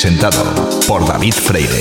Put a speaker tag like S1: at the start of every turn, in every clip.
S1: Presentado por David Freire.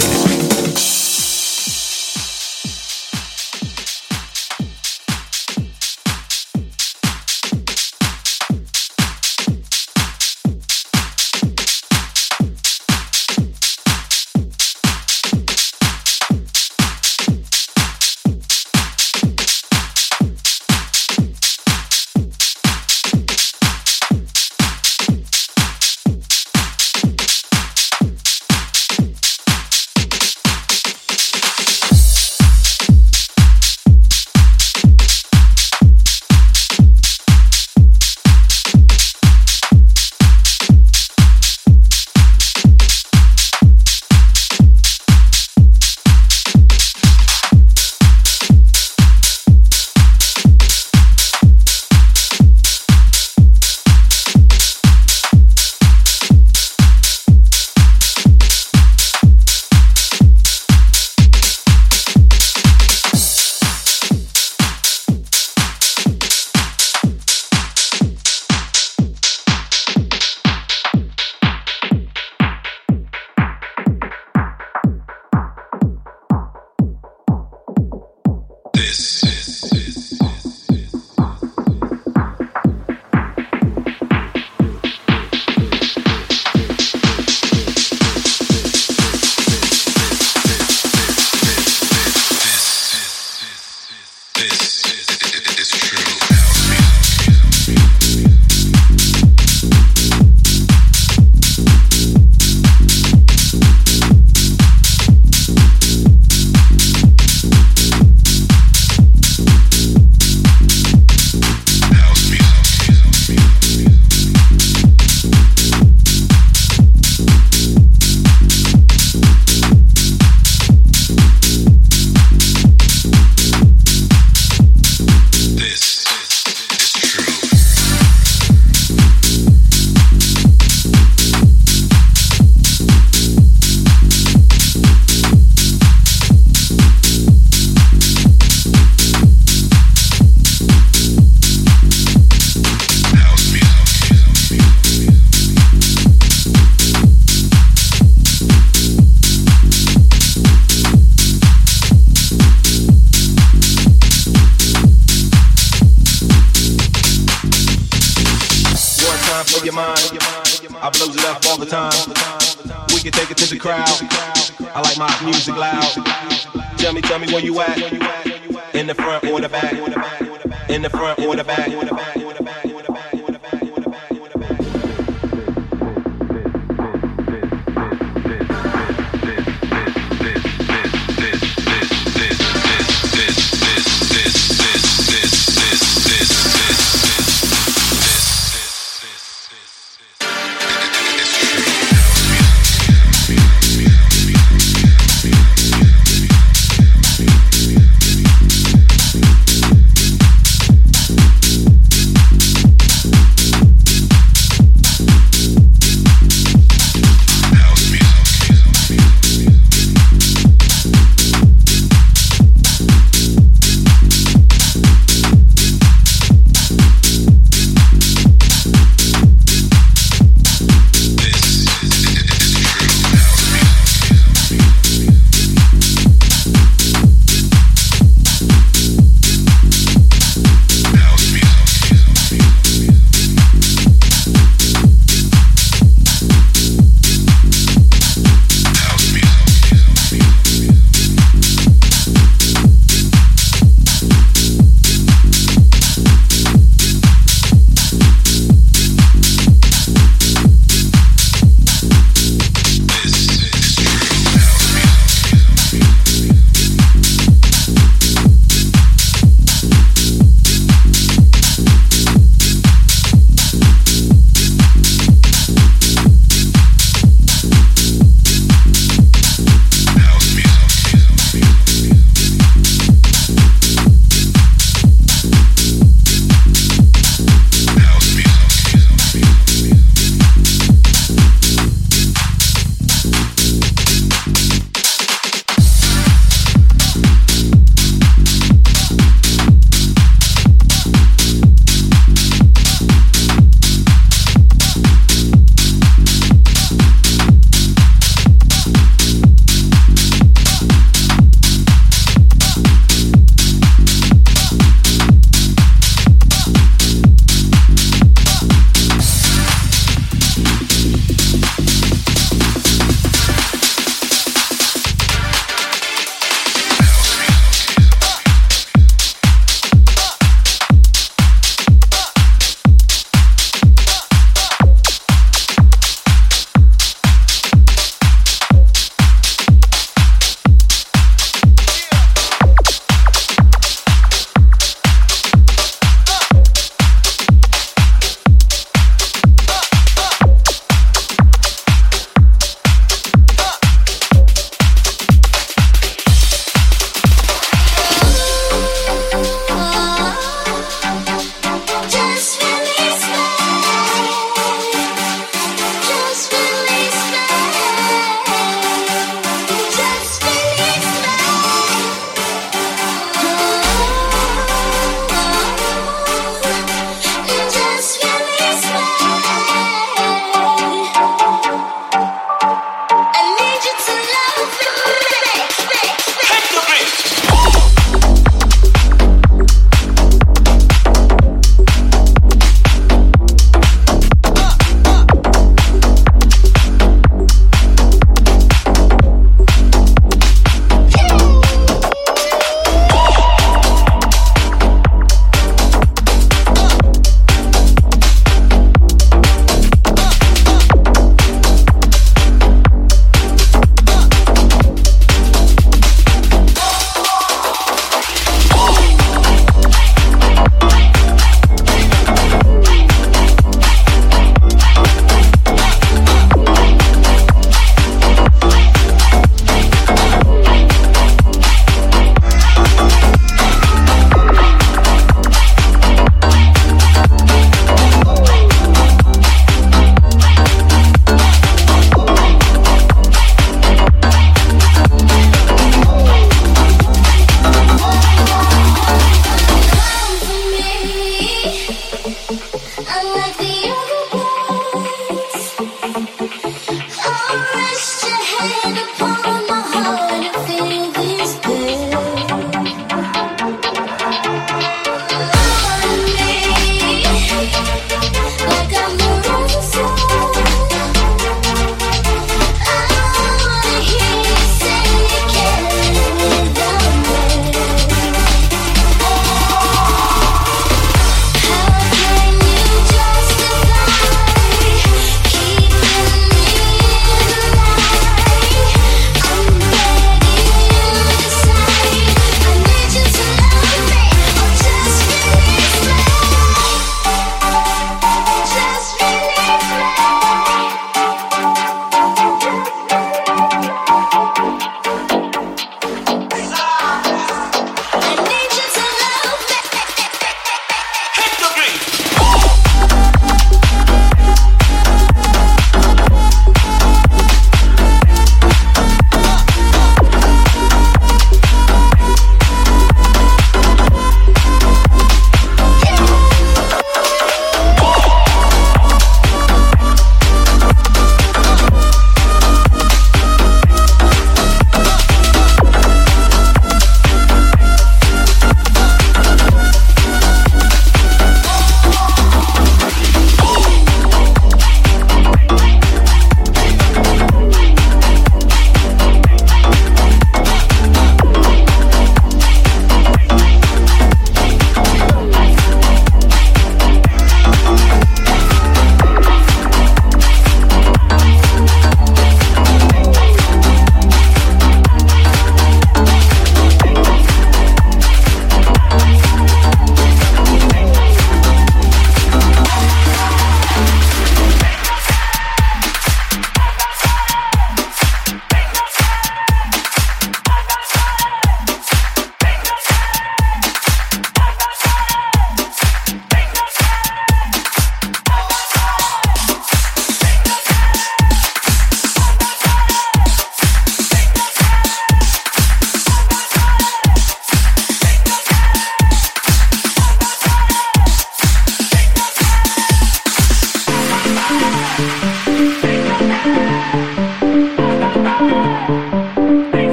S2: Tell me where you at. In the front or the back. In the front or the back.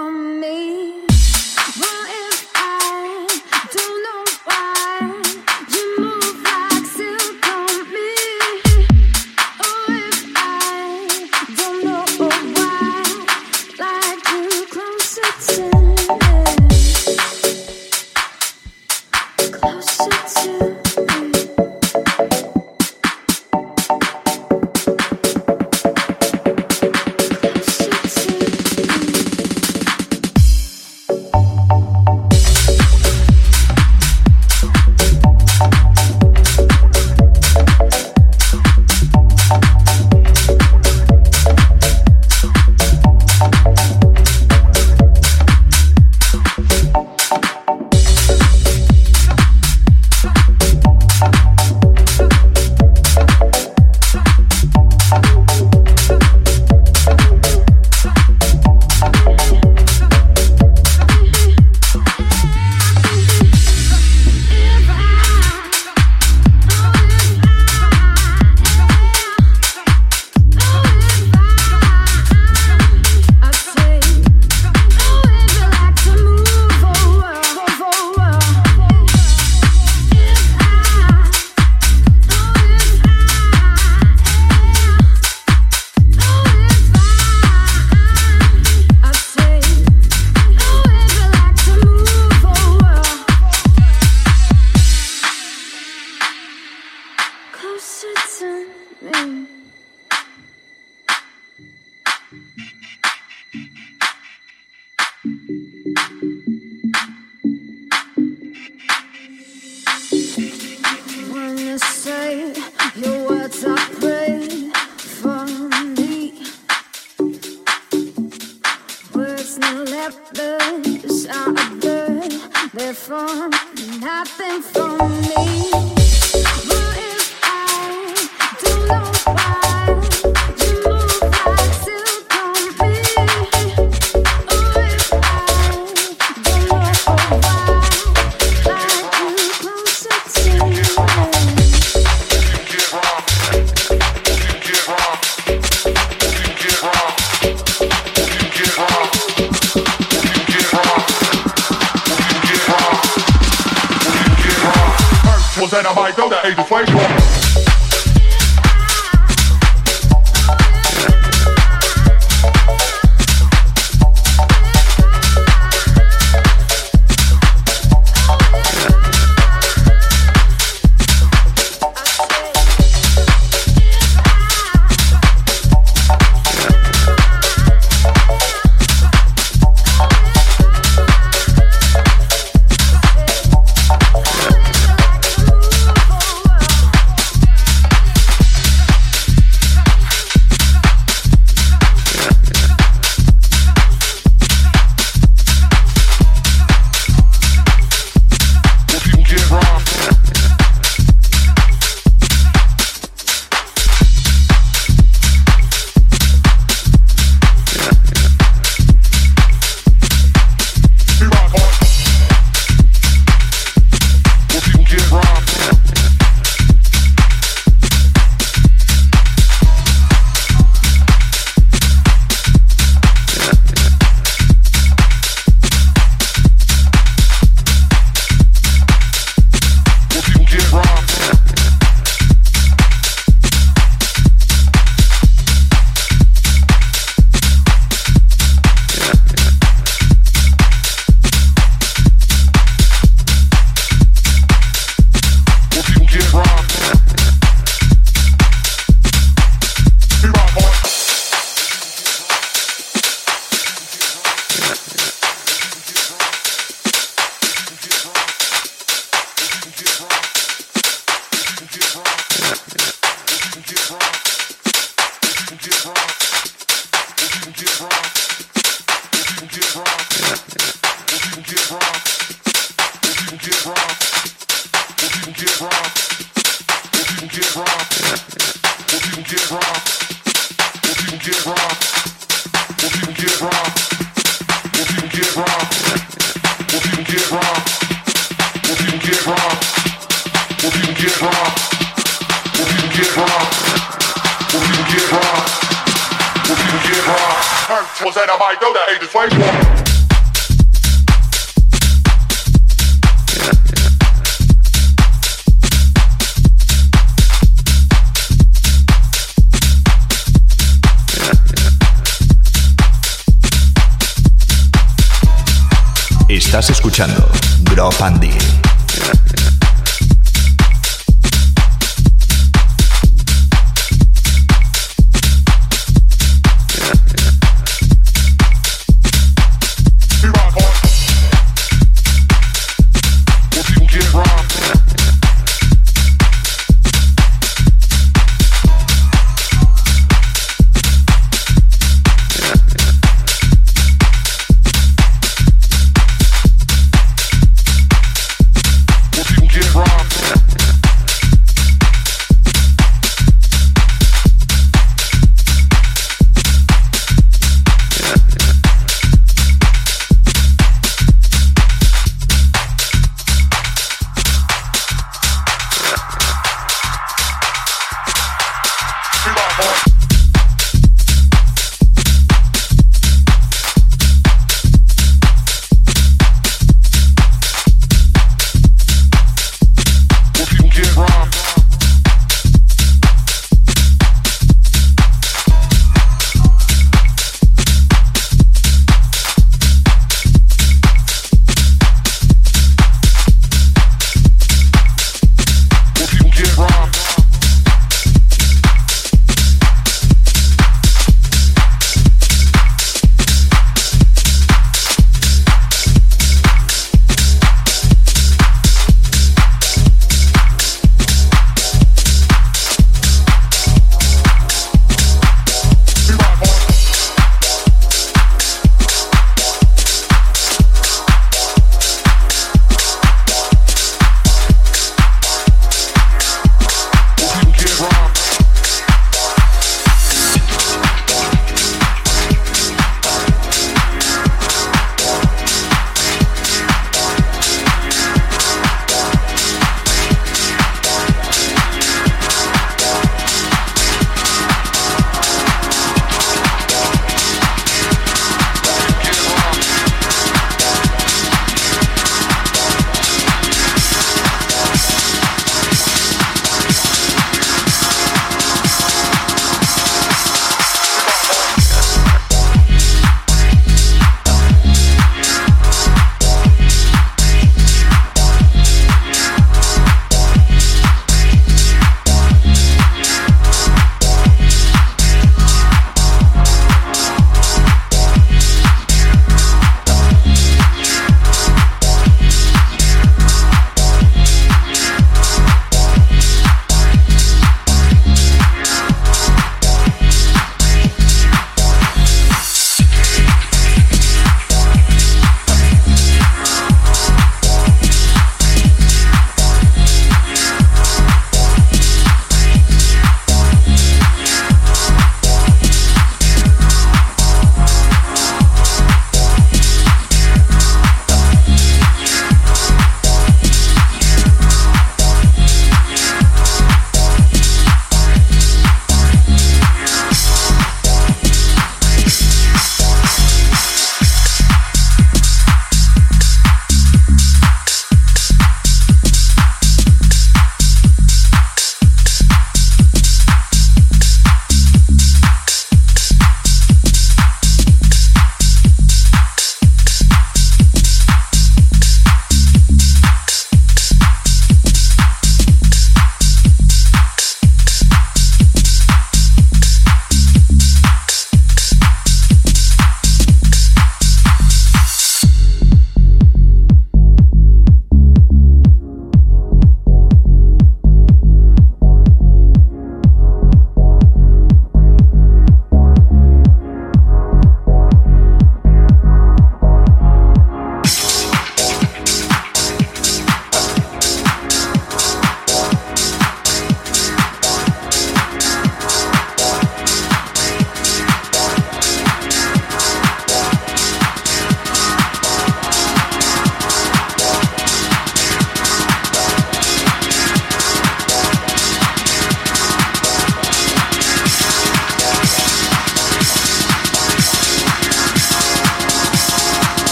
S2: From me. What if I don't know why